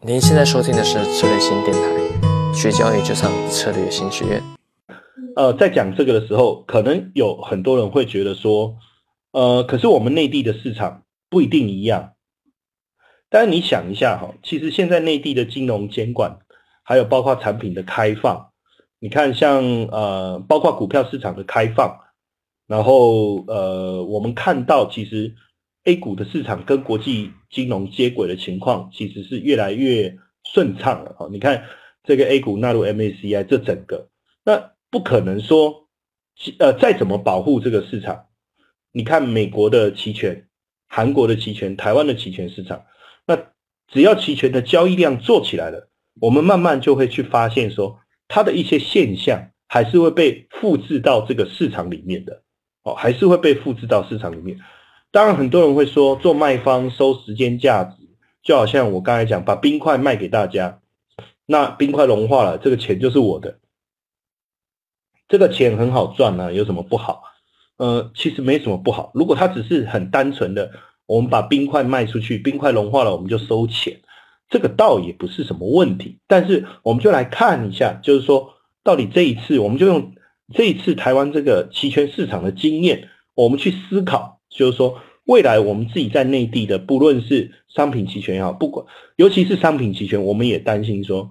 您现在收听的是策略新电台，学交易就上策略新学院。呃，在讲这个的时候，可能有很多人会觉得说，呃，可是我们内地的市场不一定一样。但是你想一下哈，其实现在内地的金融监管，还有包括产品的开放，你看像呃，包括股票市场的开放，然后呃，我们看到其实 A 股的市场跟国际金融接轨的情况，其实是越来越顺畅了哈。你看这个 A 股纳入 MACI 这整个，那不可能说呃再怎么保护这个市场，你看美国的期权、韩国的期权、台湾的期权市场。那只要期权的交易量做起来了，我们慢慢就会去发现说，它的一些现象还是会被复制到这个市场里面的，哦，还是会被复制到市场里面。当然，很多人会说，做卖方收时间价值，就好像我刚才讲，把冰块卖给大家，那冰块融化了，这个钱就是我的，这个钱很好赚呢，有什么不好？呃，其实没什么不好。如果它只是很单纯的。我们把冰块卖出去，冰块融化了，我们就收钱，这个倒也不是什么问题。但是我们就来看一下，就是说，到底这一次，我们就用这一次台湾这个期权市场的经验，我们去思考，就是说，未来我们自己在内地的，不论是商品期权也好，不管尤其是商品期权，我们也担心说，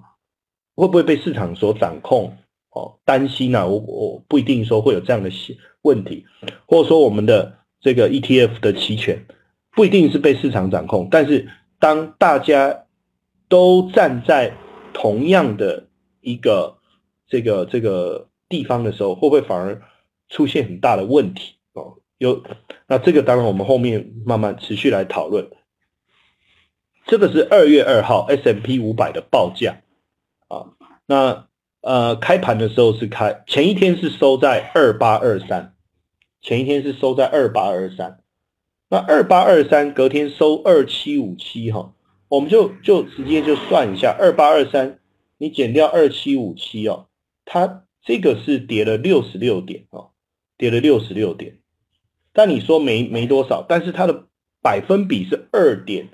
会不会被市场所掌控？哦，担心啊，我我不一定说会有这样的问题，或者说我们的这个 ETF 的期权。不一定是被市场掌控，但是当大家都站在同样的一个这个这个地方的时候，会不会反而出现很大的问题？有那这个当然我们后面慢慢持续来讨论。这个是二月二号 S M P 五百的报价啊，那呃开盘的时候是开前一天是收在二八二三，前一天是收在二八二三。那二八二三隔天收二七五七哈，我们就就直接就算一下二八二三，你减掉二七五七哦，它这个是跌了六十六点哦，跌了六十六点。但你说没没多少，但是它的百分比是二点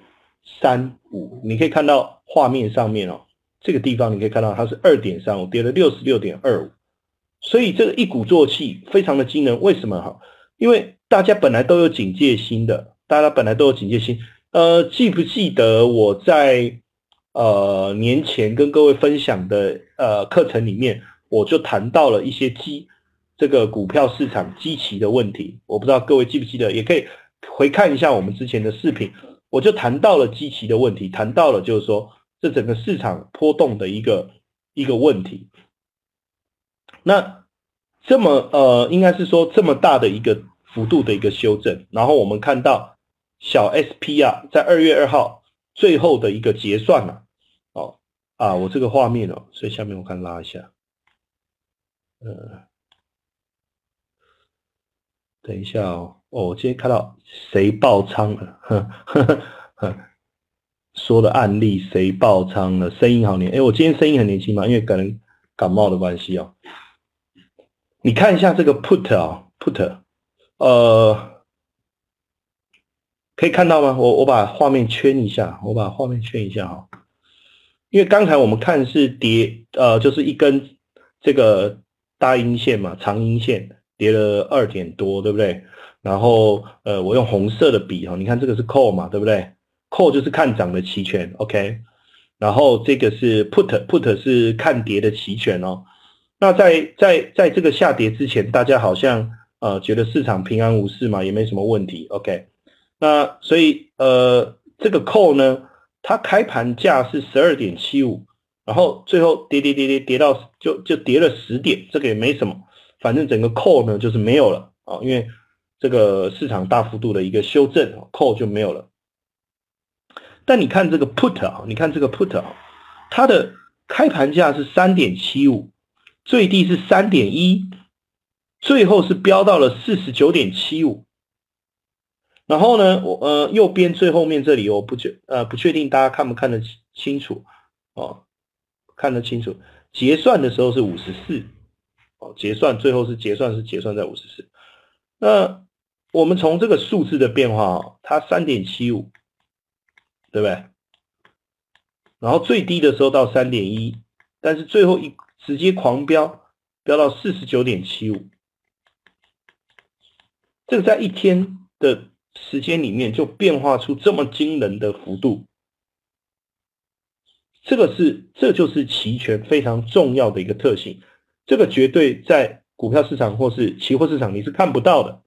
三五，你可以看到画面上面哦，这个地方你可以看到它是二点三五，跌了六十六点二五，所以这个一鼓作气非常的惊人。为什么哈？因为大家本来都有警戒心的，大家本来都有警戒心。呃，记不记得我在呃年前跟各位分享的呃课程里面，我就谈到了一些基这个股票市场基期的问题。我不知道各位记不记得，也可以回看一下我们之前的视频，我就谈到了基期的问题，谈到了就是说这整个市场波动的一个一个问题。那。这么呃，应该是说这么大的一个幅度的一个修正，然后我们看到小 SP 啊，在二月二号最后的一个结算了，哦啊，我这个画面哦，所以下面我看拉一下，呃，等一下哦，哦，我今天看到谁爆仓了，呵呵呵，说的案例谁爆仓了，声音好年，哎，我今天声音很年轻嘛，因为可能感冒的关系哦。你看一下这个 put 啊，put，呃，可以看到吗？我我把画面圈一下，我把画面圈一下哈。因为刚才我们看是叠，呃，就是一根这个大阴线嘛，长阴线叠了二点多，对不对？然后呃，我用红色的笔哈，你看这个是 call 嘛，对不对？call 就是看涨的期权，OK。然后这个是 put，put 是看跌的期权哦。那在在在这个下跌之前，大家好像呃觉得市场平安无事嘛，也没什么问题。OK，那所以呃这个 call 呢，它开盘价是十二点七五，然后最后跌跌跌跌跌到就就跌了十点，这个也没什么，反正整个 call 呢就是没有了啊，因为这个市场大幅度的一个修正，call 就没有了。但你看这个 put 啊，你看这个 put 啊，它的开盘价是三点七五。最低是三点一，最后是飙到了四十九点七五。然后呢，我呃右边最后面这里我不确呃不确定大家看不看得清楚哦，看得清楚。结算的时候是五十四结算最后是结算是结算在五十四。那我们从这个数字的变化啊，它三点七五，对不对？然后最低的时候到三点一，但是最后一直接狂飙，飙到四十九点七五。这个在一天的时间里面就变化出这么惊人的幅度，这个是这就是期权非常重要的一个特性，这个绝对在股票市场或是期货市场你是看不到的。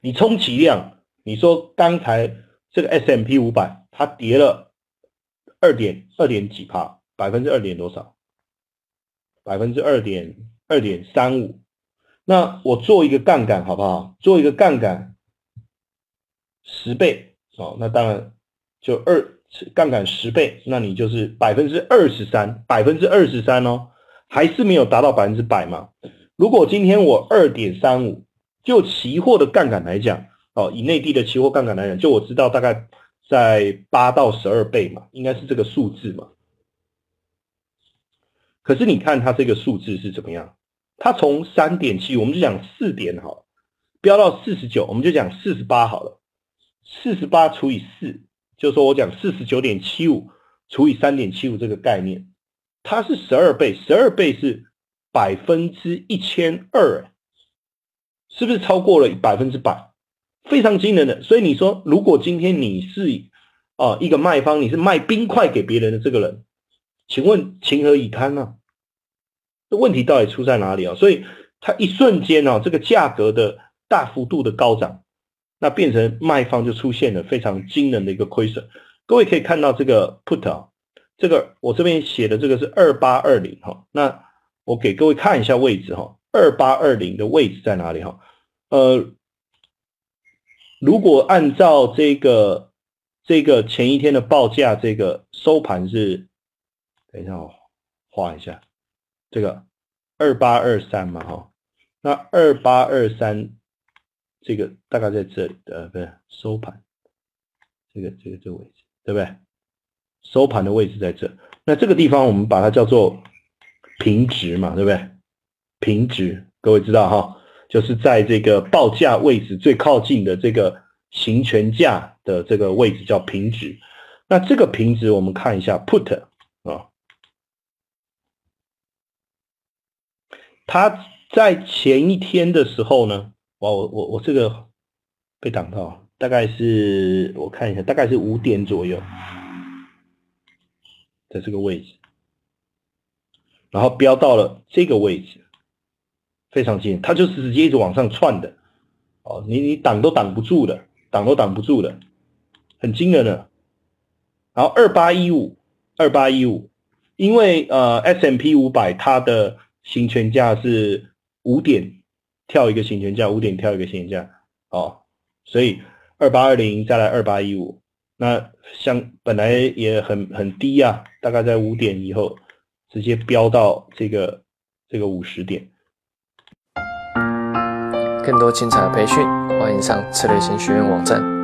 你充其量，你说刚才这个 S M P 五百它跌了二点二点几帕，百分之二点多少？百分之二点二点三五。那我做一个杠杆好不好？做一个杠杆十倍哦，那当然就二杠杆十倍，那你就是百分之二十三，百分之二十三哦，还是没有达到百分之百嘛？如果今天我二点三五，就期货的杠杆来讲，哦，以内地的期货杠杆来讲，就我知道大概在八到十二倍嘛，应该是这个数字嘛。可是你看它这个数字是怎么样？它从三点七，我们就讲四点好了，飙到四十九，我们就讲四十八好了。四十八除以四，就说我讲四十九点七五除以三点七五这个概念，它是十二倍，十二倍是百分之一千二，是不是超过了百分之百？非常惊人的。所以你说，如果今天你是啊一个卖方，你是卖冰块给别人的这个人，请问情何以堪呢？这问题到底出在哪里啊？所以它一瞬间啊，这个价格的大幅度的高涨，那变成卖方就出现了非常惊人的一个亏损。各位可以看到这个 put 啊，这个我这边写的这个是二八二零哈。那我给各位看一下位置哈，二八二零的位置在哪里哈？呃，如果按照这个这个前一天的报价，这个收盘是，等一下我画一下。这个二八二三嘛，哈，那二八二三这个大概在这里，呃，不是收盘，这个这个这个位置，对不对？收盘的位置在这，那这个地方我们把它叫做平值嘛，对不对？平值，各位知道哈，就是在这个报价位置最靠近的这个行权价的这个位置叫平值。那这个平值我们看一下 put 啊。它在前一天的时候呢，哇，我我我这个被挡到，大概是我看一下，大概是五点左右，在这个位置，然后飙到了这个位置，非常近，它就是直接一直往上窜的，哦，你你挡都挡不住的，挡都挡不住的，很惊人的。然后二八一五，二八一五，因为呃 S M P 五百它的行权价是五点跳一个行权价，五点跳一个行权价，哦，所以二八二零再来二八一五，那像本来也很很低啊，大概在五点以后直接飙到这个这个五十点。更多精彩的培训，欢迎上策略型学院网站。